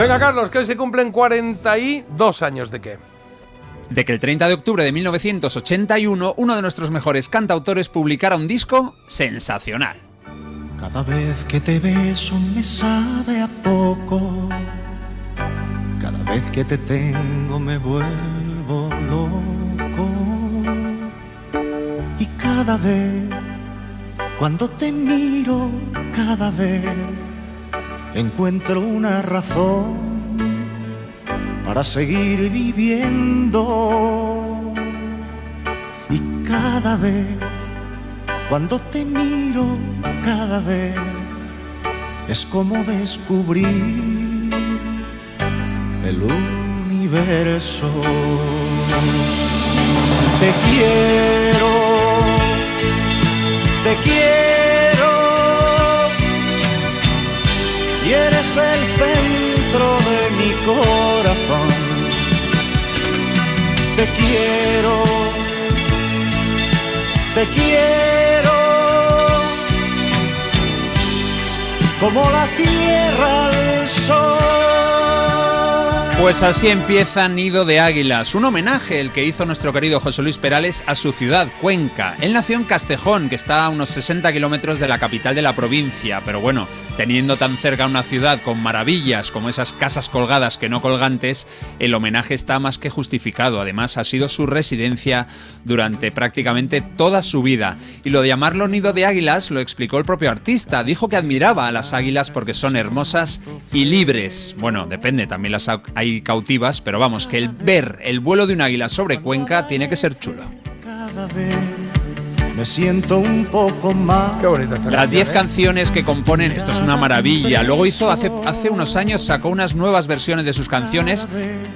Venga, Carlos, que hoy se cumplen 42 años de qué. De que el 30 de octubre de 1981 uno de nuestros mejores cantautores publicara un disco sensacional. Cada vez que te beso me sabe a poco. Cada vez que te tengo me vuelvo loco. Y cada vez, cuando te miro, cada vez encuentro una razón para seguir viviendo. Y cada vez, cuando te miro, cada vez es como descubrir el universo. Te quiero, te quiero eres el centro de mi corazón. Te quiero, te quiero, como la tierra al sol. Pues así empieza Nido de Águilas, un homenaje el que hizo nuestro querido José Luis Perales a su ciudad, Cuenca. Él nació en Castejón, que está a unos 60 kilómetros de la capital de la provincia, pero bueno, teniendo tan cerca una ciudad con maravillas como esas casas colgadas que no colgantes, el homenaje está más que justificado. Además, ha sido su residencia durante prácticamente toda su vida. Y lo de llamarlo Nido de Águilas lo explicó el propio artista. Dijo que admiraba a las águilas porque son hermosas y libres. Bueno, depende, también las hay cautivas, pero vamos, que el ver el vuelo de un águila sobre Cuenca tiene que ser chulo. Cada vez me siento un poco más. Qué bonita esta Las 10 canción, ¿eh? canciones que componen, esto es una maravilla. Luego hizo, hace, hace unos años, sacó unas nuevas versiones de sus canciones,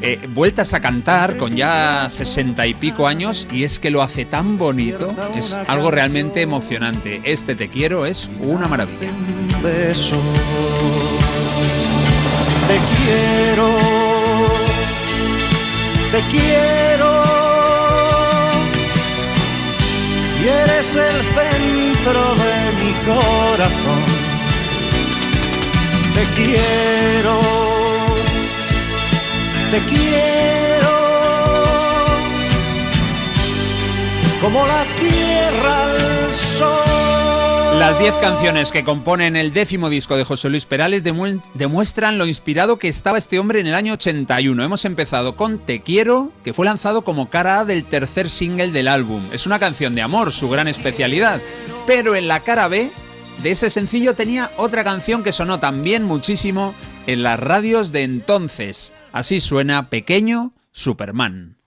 eh, vueltas a cantar con ya 60 y pico años, y es que lo hace tan bonito, es algo realmente emocionante. Este Te Quiero es una maravilla. un beso. Te quiero, te quiero. Y eres el centro de mi corazón. Te quiero, te quiero. Como la tierra al sol. Las 10 canciones que componen el décimo disco de José Luis Perales demu- demuestran lo inspirado que estaba este hombre en el año 81. Hemos empezado con Te Quiero, que fue lanzado como cara A del tercer single del álbum. Es una canción de amor, su gran especialidad. Pero en la cara B de ese sencillo tenía otra canción que sonó también muchísimo en las radios de entonces. Así suena Pequeño Superman.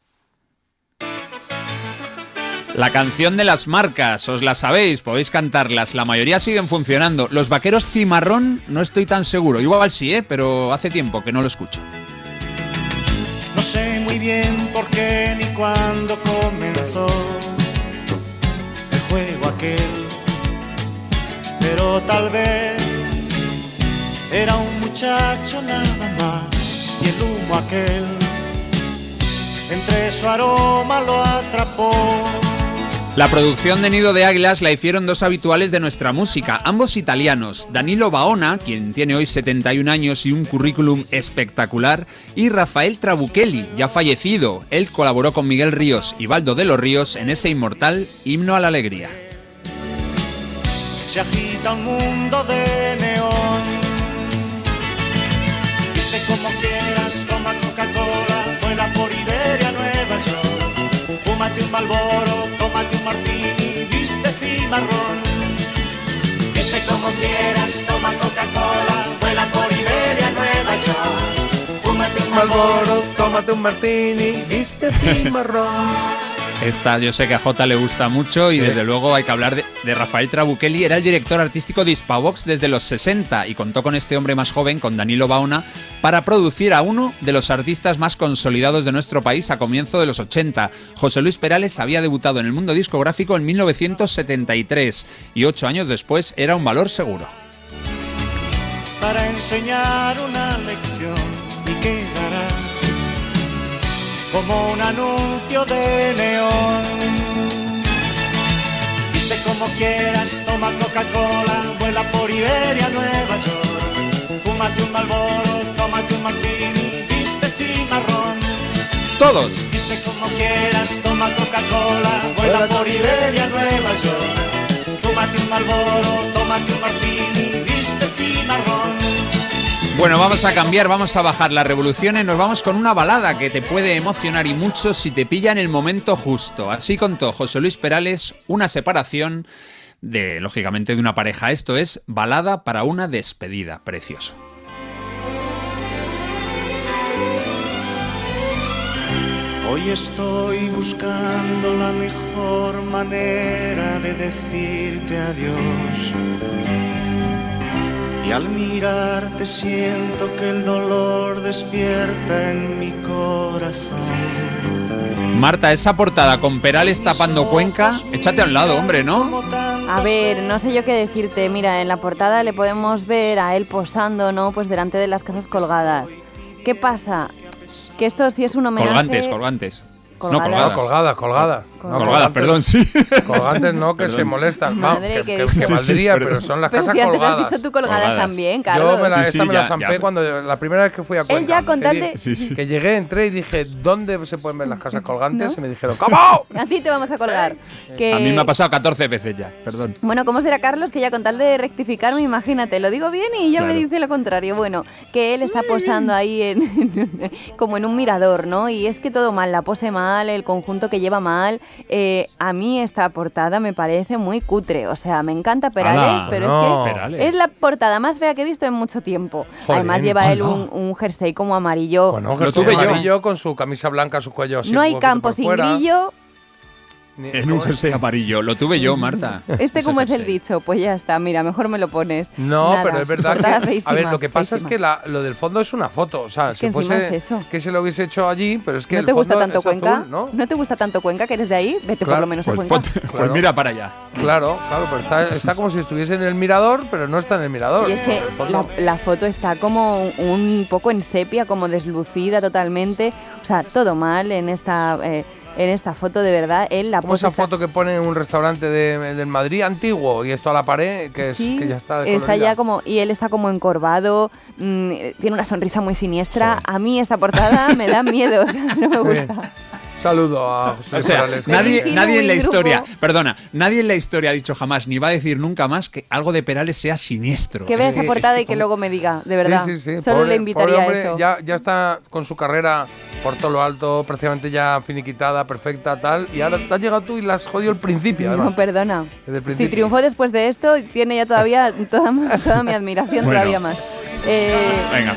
La canción de las marcas, os la sabéis, podéis cantarlas, la mayoría siguen funcionando. Los vaqueros cimarrón no estoy tan seguro, igual sí, ¿eh? pero hace tiempo que no lo escucho. No sé muy bien por qué ni cuándo comenzó el juego aquel, pero tal vez era un muchacho nada más y el humo aquel entre su aroma lo atrapó. La producción de Nido de Águilas la hicieron dos habituales de nuestra música, ambos italianos, Danilo Baona, quien tiene hoy 71 años y un currículum espectacular, y Rafael Trabuchelli, ya fallecido. Él colaboró con Miguel Ríos y Baldo de los Ríos en ese inmortal Himno a la Alegría. se agita un mundo de neón. Viste como quieras, toma Coca-Cola, vuela por Iberia, Nueva York. Un tómate un martini, viste cimarrón. Viste como quieras, toma Coca-Cola, vuela por Iberia, Nueva York. Fúmate un Malboro, tómate un martini, viste cimarrón. Esta yo sé que a Jota le gusta mucho y desde luego hay que hablar de, de Rafael Trabuchelli. Era el director artístico de Hispavox desde los 60 y contó con este hombre más joven, con Danilo Bauna, para producir a uno de los artistas más consolidados de nuestro país a comienzo de los 80. José Luis Perales había debutado en el mundo discográfico en 1973 y ocho años después era un valor seguro. para enseñar una lección y quedará como un anuncio de neón. Como quieras, toma Coca-Cola, vuela por Iberia, Nueva York. Fúmate un malboro, tómate un martini, viste cimarrón. Todos. Viste como quieras, toma Coca-Cola, vuela por Iberia, Nueva York. Fúmate un malboro, tómate un martini, viste cimarrón. Bueno, vamos a cambiar, vamos a bajar las revoluciones, nos vamos con una balada que te puede emocionar y mucho si te pilla en el momento justo. Así contó José Luis Perales una separación de, lógicamente, de una pareja. Esto es balada para una despedida. Precioso. Hoy estoy buscando la mejor manera de decirte adiós. Y al mirarte siento que el dolor despierta en mi corazón. Marta, esa portada con Perales tapando Cuenca, échate a un lado, hombre, ¿no? A ver, no sé yo qué decirte. Mira, en la portada le podemos ver a él posando, ¿no? Pues delante de las casas colgadas. ¿Qué pasa? Que esto sí es un homenaje. Colgantes, colgantes. No, Colgadas. colgadas. colgada, colgada. Colgadas. No, Colgadas, perdón, sí. Colgantes no, que Perdón. se molestan. Vamos, Madre, que, que que- que valdría, Sí, pero son las Pero casas si antes has colgadas. dicho tú colgadas, Colgadas. también, Yo Carlos. me la, Sí, esta sí, me la ya, zampé ya. cuando la primera vez que fui a Cuenca. Él ya con que tal di- de- Sí, sí. Que llegué, entré y dije, ¿dónde se pueden ver las casas colgantes? ¿No? Y me dijeron, ¿cómo? A ti te vamos a colgar. Que... A mí me ha pasado 14 veces ya, perdón. Bueno, ¿cómo será Carlos? Que ya con tal de rectificarme, imagínate, lo digo bien y ya me dice lo contrario. Bueno, que él está posando ahí en, como en un mirador, ¿no? Y es que todo mal, la pose mal, el conjunto que lleva mal. Eh, a mí esta portada me parece muy cutre. O sea, me encanta Perales, Ala, pero no. es que Perales. es la portada más fea que he visto en mucho tiempo. Además lleva él un, un jersey como amarillo. Bueno, Lo jersey tuve yo. amarillo con su camisa blanca su cuello así. no hay campo sin fuera. grillo. En un jersey amarillo. Lo tuve yo, Marta. Este como es el dicho, pues ya está, mira, mejor me lo pones. No, Nada, pero es verdad que. portada a ver, feísima, lo que pasa feísima. es que la- lo del fondo es una foto. O sea, Es si que fuese es eso. que se lo hubiese hecho allí, pero es que ¿No el te gusta fondo tanto Cuenca? azul, ¿no? te gusta tanto Cuenca que eres de ahí? Vete por lo menos a Pues, Cuenca. ponte- pues mira para allá. Claro, claro, pero está, está como si estuviese en el mirador, pero no está en el mirador. Y es que la, foto está como un, un poco en sepia, como deslucida totalmente. O sea, todo mal en esta, eh, en esta foto, de verdad. Él la Como esa foto que pone en un restaurante de, del Madrid antiguo y esto a la pared, que, es, que ya está está ya como y él está como encorvado, mm, tiene una sonrisa muy siniestra. A mí esta portada me da miedo, o sea, no me gusta. Saludo a José O sea, Perales. nadie, nadie en la historia, perdona, nadie en la historia ha dicho jamás, ni va a decir nunca más que algo de Perales sea siniestro. Que vea esa es portada y que luego me diga, de verdad. Sí, sí, sí. Solo Pobre- le invitaría pobre a eso. Ya, ya está con su carrera por todo lo alto, prácticamente ya finiquitada, perfecta, tal. Y ahora te has llegado tú y la has jodido el principio, No, además. perdona. Desde el Si triunfó después de esto, tiene ya todavía toda, toda mi admiración, Bueno. todavía más. Eh, Venga.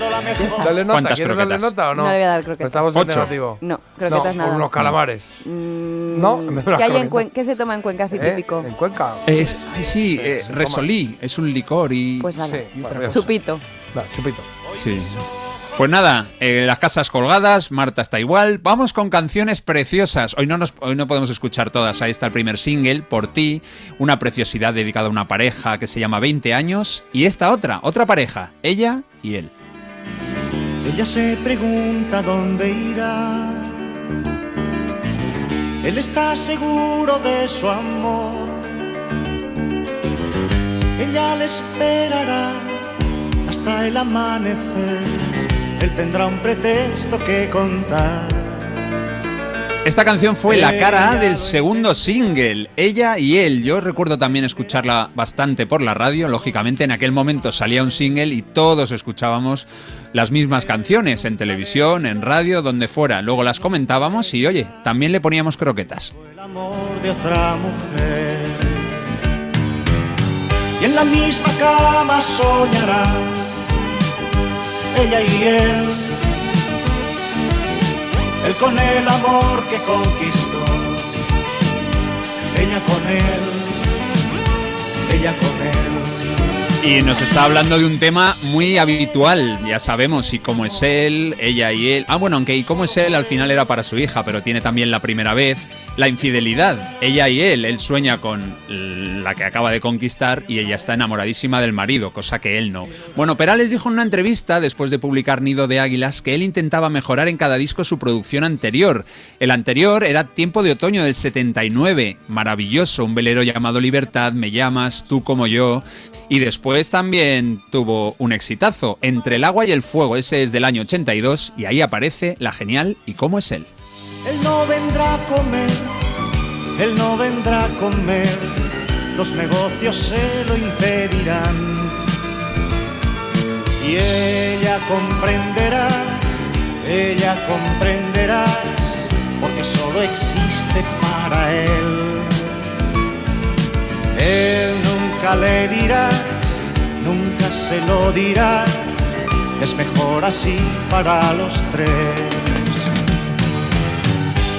Dale nota, ¿Cuántas ¿quieres darle croquetas? nota o no? No le voy a dar croquetas. Estamos en Ocho. negativo. no, croquetas no, nada. unos calamares. Mm, No, me da una ¿Qué, hay en croqueta. Cuen- ¿Qué se toma en Cuenca así ¿Eh? típico? En Cuenca. Es, ay, sí, eh. Resolí, es un licor y... Pues nada, Sí, bueno, chupito. Chupito. Sí. Pues nada, eh, las casas colgadas, Marta está igual. Vamos con canciones preciosas. Hoy no, nos, hoy no podemos escuchar todas. Ahí está el primer single, Por ti, una preciosidad dedicada a una pareja que se llama 20 años. Y esta otra, otra pareja, ella y él. Ella se pregunta dónde irá. Él está seguro de su amor. Ella le esperará hasta el amanecer. Tendrá un pretexto que contar. Esta canción fue la cara A del segundo single, ella y él. Yo recuerdo también escucharla bastante por la radio. Lógicamente, en aquel momento salía un single y todos escuchábamos las mismas canciones en televisión, en radio, donde fuera. Luego las comentábamos y, oye, también le poníamos croquetas. el amor de otra mujer. Y en la misma cama ella y él. Él con el amor que conquistó, ella con él, ella con él. Y nos está hablando de un tema muy habitual, ya sabemos, y cómo es él, ella y él. Ah, bueno, aunque y cómo es él al final era para su hija, pero tiene también la primera vez. la infidelidad. Ella y él, él sueña con la que acaba de conquistar y ella está enamoradísima del marido, cosa que él no. Bueno, Perales dijo en una entrevista, después de publicar Nido de Águilas, que él intentaba mejorar en cada disco su producción anterior. El anterior era Tiempo de Otoño del 79, maravilloso, un velero llamado Libertad, Me llamas, tú como yo. Y después también tuvo un exitazo, Entre el agua y el fuego, ese es del año 82, y ahí aparece la genial ¿Y cómo es él? Él no vendrá a comer, él no vendrá a comer, los negocios se lo impedirán. Y ella comprenderá, ella comprenderá, porque solo existe para él. Él nunca le dirá, se lo dirá, es mejor así para los tres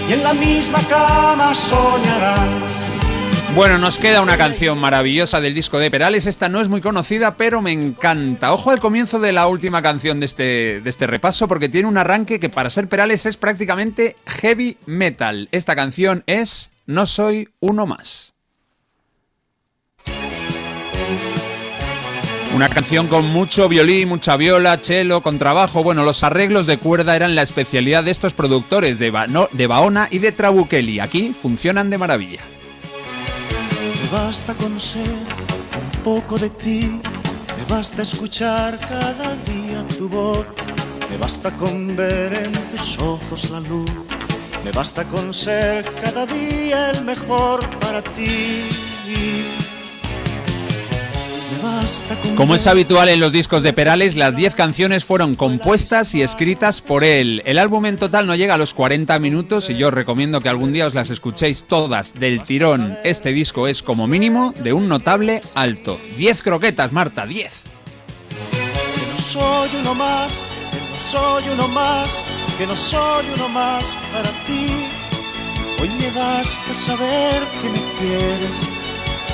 y en la misma cama soñarán. Bueno, nos queda una canción maravillosa del disco de Perales. Esta no es muy conocida, pero me encanta. Ojo al comienzo de la última canción de este, de este repaso, porque tiene un arranque que para ser Perales es prácticamente heavy metal. Esta canción es No soy uno más. Una canción con mucho violín, mucha viola, cello, trabajo. Bueno, los arreglos de cuerda eran la especialidad de estos productores de, de Baona y de Trabuchelli. Aquí funcionan de maravilla. Me basta conocer un poco de ti, me basta escuchar cada día tu voz, me basta con ver en tus ojos la luz, me basta con ser cada día el mejor para ti. Como es habitual en los discos de Perales, las 10 canciones fueron compuestas y escritas por él. El álbum en total no llega a los 40 minutos y yo recomiendo que algún día os las escuchéis todas del tirón. Este disco es como mínimo de un notable alto. 10 croquetas, Marta, 10. Que no soy uno más, que no soy uno más, que no soy uno más para ti. Hoy me basta saber que me quieres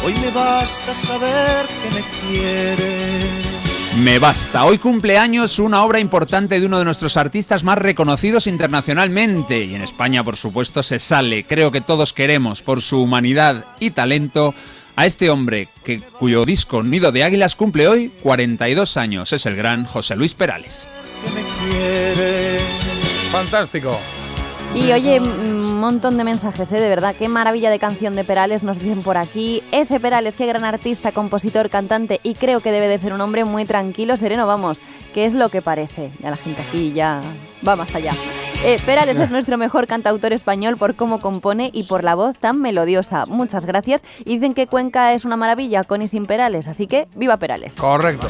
Hoy me basta saber que me quieres. Me basta. Hoy cumpleaños una obra importante de uno de nuestros artistas más reconocidos internacionalmente. Y en España, por supuesto, se sale. Creo que todos queremos, por su humanidad y talento, a este hombre que, cuyo disco Nido de Águilas cumple hoy 42 años. Es el gran José Luis Perales. Fantástico. Y oye, montón de mensajes, ¿eh? de verdad, qué maravilla de canción de Perales nos dicen por aquí. Ese Perales, qué gran artista, compositor, cantante y creo que debe de ser un hombre muy tranquilo, sereno, vamos, que es lo que parece. Ya la gente aquí ya va más allá. Eh, Perales es nuestro mejor cantautor español por cómo compone y por la voz tan melodiosa. Muchas gracias. Y dicen que Cuenca es una maravilla con y sin Perales, así que viva Perales. Correcto.